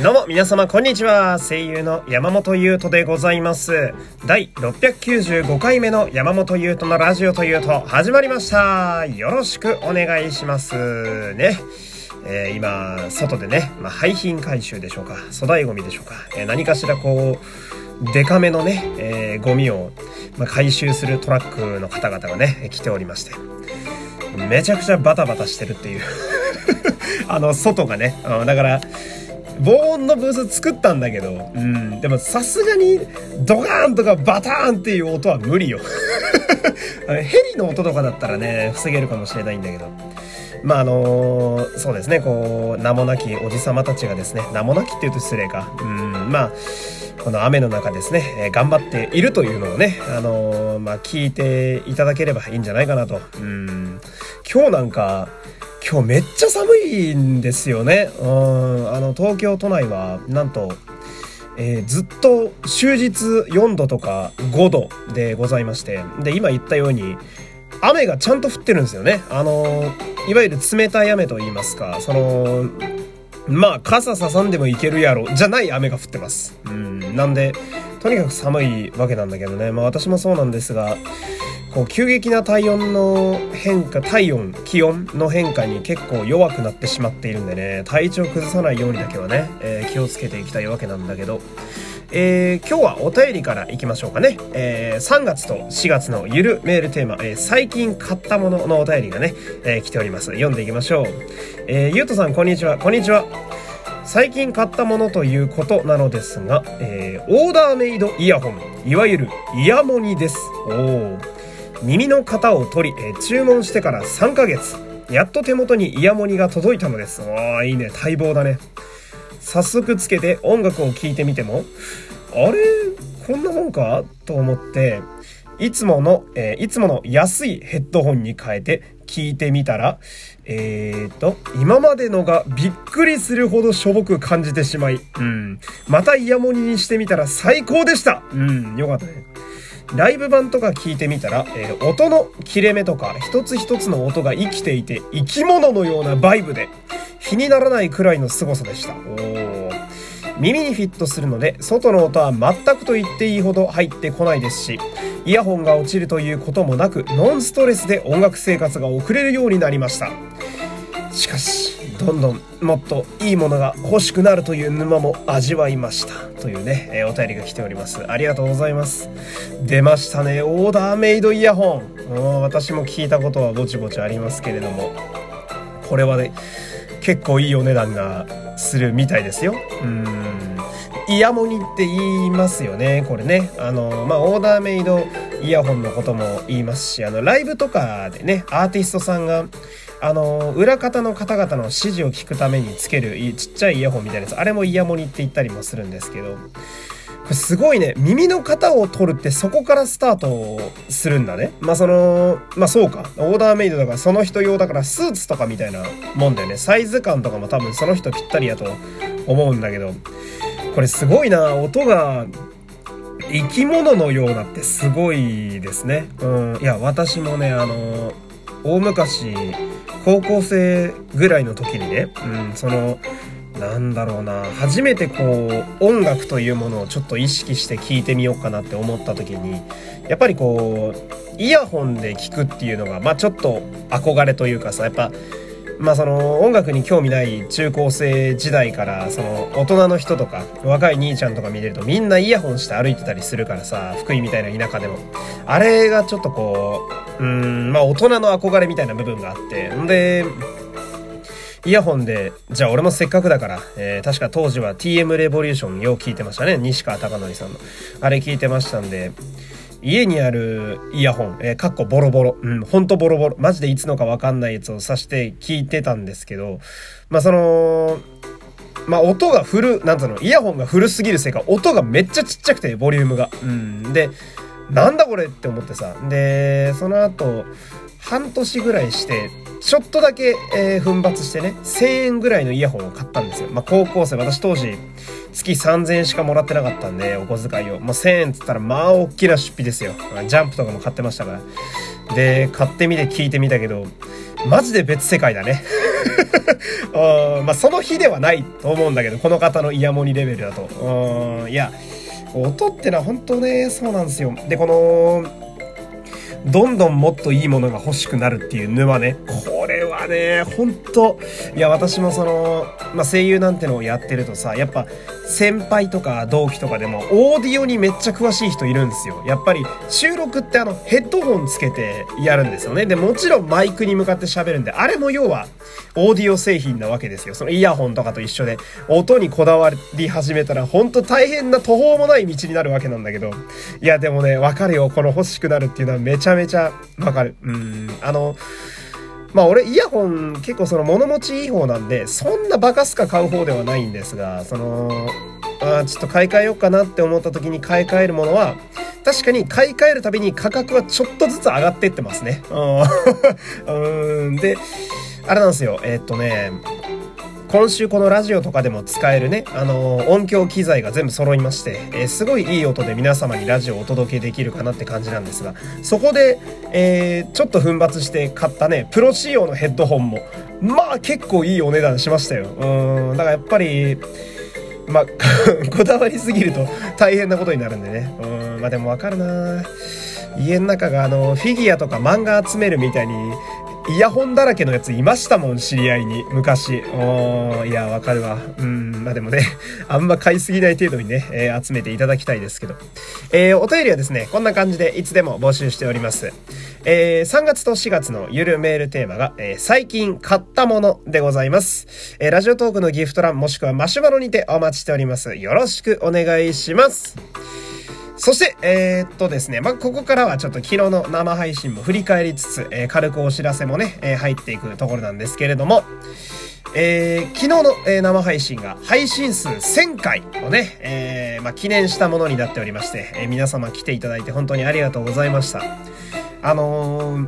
どうも皆様こんにちは。声優の山本優斗でございます。第695回目の山本優斗のラジオというと始まりました。よろしくお願いしますね。えー、今外でね、まあ、廃品回収でしょうか。粗大ゴミでしょうか、えー、何かしらこうデカめのね、えー、ゴミを、まあ、回収するトラックの方々がね来ておりまして。めちゃくちゃバタバタしてるっていう。あの外がね、だから防音のブース作ったんだけど、うん、でもさすがにドカーンとかバターンっていう音は無理よ。ヘリの音とかだったらね、防げるかもしれないんだけど。まああのー、そうですね、こう、名もなきおじさまたちがですね、名もなきって言うと失礼か。うん、まあ、この雨の中ですね、えー、頑張っているというのをね、あのー、まあ、聞いていただければいいんじゃないかなと。うん、今日なんか、今日めっちゃ寒いんですよね。うん、あの、東京都内は、なんと、えー、ずっと終日4度とか5度でございまして、で、今言ったように、雨がちゃんと降ってるんですよね。あの、いわゆる冷たい雨と言いますか、その、まあ、傘ささんでもいけるやろ、じゃない雨が降ってます。うん、なんで、とにかく寒いわけなんだけどね。まあ私もそうなんですが、こう急激な体温の変化体温気温の変化に結構弱くなってしまっているんでね体調崩さないようにだけはね、えー、気をつけていきたいわけなんだけどえー、今日はお便りからいきましょうかね。えー、3月と4月のゆるメールテーマ、え、最近買ったもののお便りがね、え来ております。読んでいきましょう。えゆうとさん、こんにちは。こんにちは。最近買ったものということなのですが、えーオーダーメイドイヤホン、いわゆるイヤモニです。おー。耳の型を取り、え注文してから3ヶ月。やっと手元にイヤモニが届いたのです。わあ、いいね。待望だね。早速つけて音楽を聴いてみても、あれ？こんなもんか？と思って、いつもの、えー、いつもの安いヘッドホンに変えて聞いてみたら、えーと、今までのがびっくりするほどしょぼく感じてしまい、うん。またイヤモニにしてみたら最高でしたうん、よかったね。ライブ版とか聞いてみたら、えー、音の切れ目とか一つ一つの音が生きていて生き物のようなバイブで日にならないくらいの凄さでした。耳にフィットするので外の音は全くと言っていいほど入ってこないですしイヤホンが落ちるということもなくノンストレスで音楽生活が送れるようになりました。しかしどんどんもっといいものが欲しくなるという沼も味わいましたというね、えー、お便りが来ております。ありがとうございます。出ましたね。オーダーメイドイヤホン。私も聞いたことはぼちぼちありますけれども。これはね結構いいお値段がするみたいですよ。うん。イヤモニって言いますよね。これね。あのまあオーダーメイドイヤホンのことも言いますしあのライブとかでねアーティストさんがあの、裏方の方々の指示を聞くためにつけるちっちゃいイヤホンみたいなやつ、あれもイヤモニって言ったりもするんですけど、これすごいね、耳の型を取るってそこからスタートするんだね。まあその、まあそうか。オーダーメイドだからその人用だからスーツとかみたいなもんだよね。サイズ感とかも多分その人ぴったりやと思うんだけど、これすごいな、音が生き物のようなってすごいですね。うん。いや、私もね、あの、大昔、高校生ぐらいの時にね、うん、その、なんだろうな、初めてこう、音楽というものをちょっと意識して聴いてみようかなって思った時に、やっぱりこう、イヤホンで聴くっていうのが、まあちょっと憧れというかさ、やっぱ、まあその音楽に興味ない中高生時代からその大人の人とか若い兄ちゃんとか見れるとみんなイヤホンして歩いてたりするからさ福井みたいな田舎でも。あれがちょっとこううんまあ大人の憧れみたいな部分があってんでイヤホンで、じゃあ俺もせっかくだから、えー、確か当時は TM レボリューションよう聞いてましたね。西川貴教さんの。あれ聞いてましたんで、家にあるイヤホン、えー、かっこボロボロ、うん、ほんとボロボロ、マジでいつのかわかんないやつを挿して聞いてたんですけど、まあその、まあ音がフル、なんつうの、イヤホンが古すぎるせいか、音がめっちゃちっちゃくて、ボリュームが。うん。で、なんだこれって思ってさ。で、その後、半年ぐらいして、ちょっとだけ、えー、奮発してね、1000円ぐらいのイヤホンを買ったんですよ。まあ、高校生、私当時、月3000円しかもらってなかったんで、お小遣いを。まあ、1000円っつったら、まあ、大きな出費ですよ。ジャンプとかも買ってましたから。で、買ってみて聞いてみたけど、マジで別世界だね。うん、まあ、その日ではないと思うんだけど、この方のイヤモニレベルだと。うん、いや、音ってのは本当ね、そうなんですよ。で、この、どんどんもっといいものが欲しくなるっていう沼ね。これはね、ほんと、いや、私もその、まあ、声優なんてのをやってるとさ、やっぱ、先輩とか同期とかでも、オーディオにめっちゃ詳しい人いるんですよ。やっぱり、収録ってあの、ヘッドホンつけてやるんですよね。で、もちろんマイクに向かって喋るんで、あれも要は、オーディオ製品なわけですよ。そのイヤホンとかと一緒で、音にこだわり始めたら、ほんと大変な途方もない道になるわけなんだけど、いや、でもね、わかるよ。この欲しくなるっていうのはめちゃめちゃわかる。うん、あの、まあ俺イヤホン結構その物持ちいい方なんで、そんなバカすか買う方ではないんですが、その、あちょっと買い替えようかなって思った時に買い替えるものは、確かに買い替えるたびに価格はちょっとずつ上がってってますね。うん。で、あれなんですよ。えー、っとね、今週このラジオとかでも使えるね、あのー、音響機材が全部揃いまして、えー、すごいいい音で皆様にラジオをお届けできるかなって感じなんですが、そこで、えー、ちょっと奮発して買ったね、プロ仕様のヘッドホンも、まあ結構いいお値段しましたよ。うん、だからやっぱり、まあ、こだわりすぎると大変なことになるんでね。うん、まあでもわかるな家の中があの、フィギュアとか漫画集めるみたいに、イヤホンだらけのやついましたもん、知り合いに。昔。おいや、わかるわ。うん、まあでもね、あんま買いすぎない程度にね、えー、集めていただきたいですけど。えー、お便りはですね、こんな感じでいつでも募集しております。えー、3月と4月のゆるメールテーマが、えー、最近買ったものでございます。えー、ラジオトークのギフト欄もしくはマシュマロにてお待ちしております。よろしくお願いします。そして、えー、っとですね、まあ、ここからはちょっと昨日の生配信も振り返りつつ、えー、軽くお知らせもね、えー、入っていくところなんですけれども、えー、昨日の、えー、生配信が配信数1000回をね、えー、まあ、記念したものになっておりまして、え皆様来ていただいて本当にありがとうございました。あの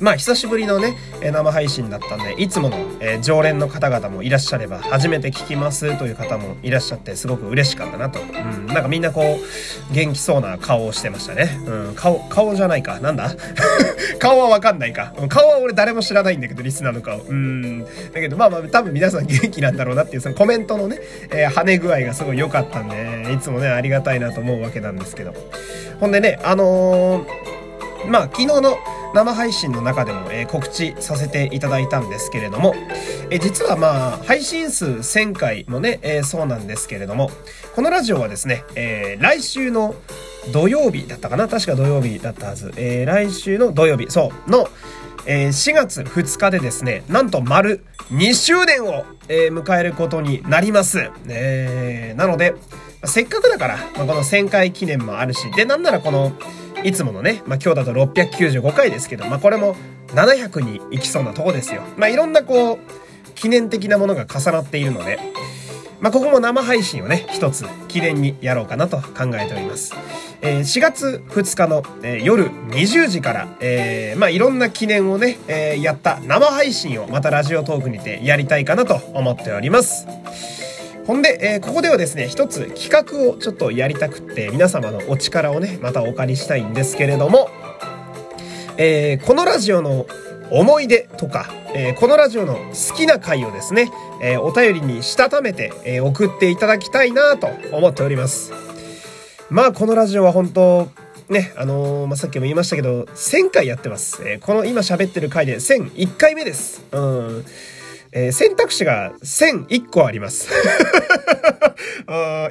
まあ久しぶりのね、生配信だったんで、いつもの、え常連の方々もいらっしゃれば、初めて聞きますという方もいらっしゃって、すごく嬉しかったなと。うん、なんかみんなこう、元気そうな顔をしてましたね。うん、顔、顔じゃないか。なんだ？顔はわかんないか。顔は俺誰も知らないんだけど、リスナーの顔。うん。だけどまあまあ、多分皆さん元気なんだろうなっていう、そのコメントのね、えー、跳ね具合がすごい良かったんで、いつもね、ありがたいなと思うわけなんですけど。ほんでね、あのーまあ、昨日の生配信の中でも、えー、告知させていただいたんですけれども、えー、実はまあ、配信数1000回もね、えー、そうなんですけれども、このラジオはですね、え来週の土曜日だったかな確か土曜日だったはず。え来週の土曜日、そう、の、え4月2日でですね、なんと丸2周年を、え迎えることになります。えなので、せっかくだから、まあ、この1000回記念もあるし、で、なんならこの、いつものね、まあ、今日だと695回ですけど、まあ、これも700に行きそうなとこですよ。まあ、いろんなこう、記念的なものが重なっているので、まあ、ここも生配信をね、一つ記念にやろうかなと考えております。えー、4月2日の、えー、夜20時から、えー、まあ、いろんな記念をね、え、やった生配信をまたラジオトークにてやりたいかなと思っております。ほんで、えー、ここではですね、一つ企画をちょっとやりたくって、皆様のお力をね、またお借りしたいんですけれども、えー、このラジオの思い出とか、えー、このラジオの好きな回をですね、えー、お便りにしたためて、えー、送っていただきたいなと思っております。まあ、このラジオは本当ね、あの、まあ、さっきも言いましたけど、1000回やってます。えこの今喋ってる回で1001回目です。うん。えー、選択肢が1001個あります。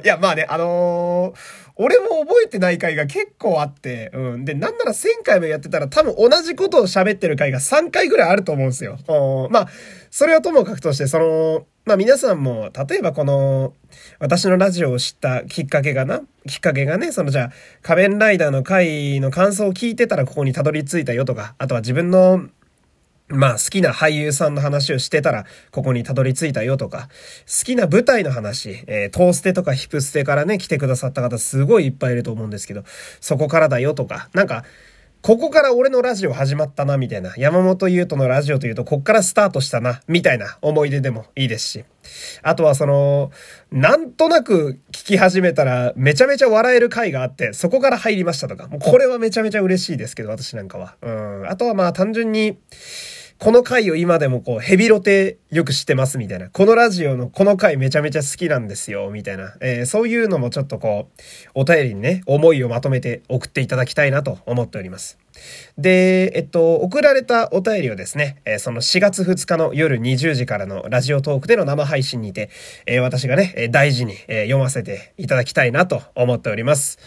いや、まあね、あのー、俺も覚えてない回が結構あって、うん。で、なんなら1000回もやってたら多分同じことを喋ってる回が3回ぐらいあると思うんですよ。まあ、それはともかくとして、その、まあ皆さんも、例えばこの、私のラジオを知ったきっかけがな、きっかけがね、そのじゃあ、仮面ライダーの回の感想を聞いてたらここにたどり着いたよとか、あとは自分のまあ好きな俳優さんの話をしてたら、ここにたどり着いたよとか、好きな舞台の話、えー、トーステとかヒプステからね、来てくださった方すごいいっぱいいると思うんですけど、そこからだよとか、なんか、ここから俺のラジオ始まったな、みたいな。山本優斗のラジオというと、こっからスタートしたな、みたいな思い出でもいいですし。あとはその、なんとなく聞き始めたら、めちゃめちゃ笑える回があって、そこから入りましたとか。もうこれはめちゃめちゃ嬉しいですけど、私なんかは。うん。あとはまあ単純に、この回を今でもこう、ヘビロテよく知ってますみたいな。このラジオのこの回めちゃめちゃ好きなんですよ、みたいな。えー、そういうのもちょっとこう、お便りにね、思いをまとめて送っていただきたいなと思っております。で、えっと、送られたお便りをですね、えー、その4月2日の夜20時からのラジオトークでの生配信にて、えー、私がね、大事に、読ませていただきたいなと思っております。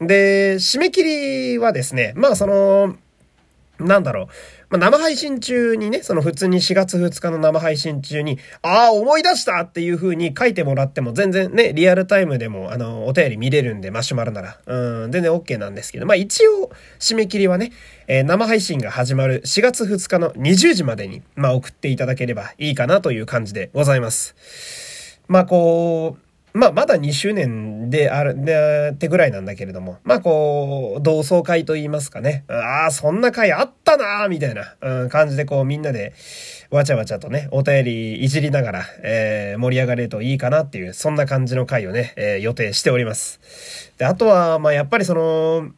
で、締め切りはですね、まあその、なんだろう。まあ、生配信中にね、その普通に4月2日の生配信中に、ああ、思い出したっていう風に書いてもらっても全然ね、リアルタイムでも、あの、お便り見れるんで、マシュマロなら。うん、全然 OK なんですけど、まあ一応、締め切りはね、えー、生配信が始まる4月2日の20時までに、まあ送っていただければいいかなという感じでございます。まあこう、まあ、まだ2周年である、で、ってぐらいなんだけれども、まあ、こう、同窓会と言いますかね。ああ、そんな会あったなーみたいな、うん、感じで、こう、みんなで、わちゃわちゃとね、お便りいじりながら、えー、盛り上がれるといいかなっていう、そんな感じの会をね、えー、予定しております。で、あとは、まあ、やっぱりその、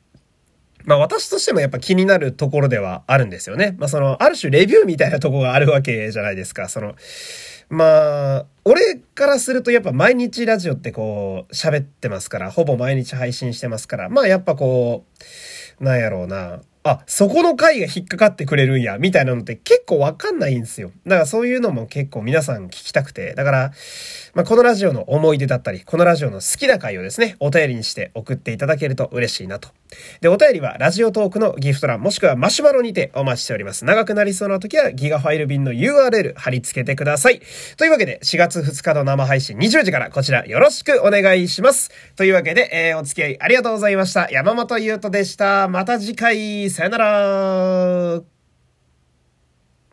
まあ私としてもやっぱ気になるところではあるんですよね。まあその、ある種レビューみたいなとこがあるわけじゃないですか。その、まあ、俺からするとやっぱ毎日ラジオってこう喋ってますから、ほぼ毎日配信してますから、まあやっぱこう、なんやろうな。あ、そこの回が引っかかってくれるんや、みたいなのって結構わかんないんですよ。だからそういうのも結構皆さん聞きたくて。だから、まあ、このラジオの思い出だったり、このラジオの好きな回をですね、お便りにして送っていただけると嬉しいなと。で、お便りはラジオトークのギフト欄もしくはマシュマロにてお待ちしております。長くなりそうな時はギガファイル便の URL 貼り付けてください。というわけで、4月2日の生配信20時からこちらよろしくお願いします。というわけで、えー、お付き合いありがとうございました。山本優斗でした。また次回、さよなら。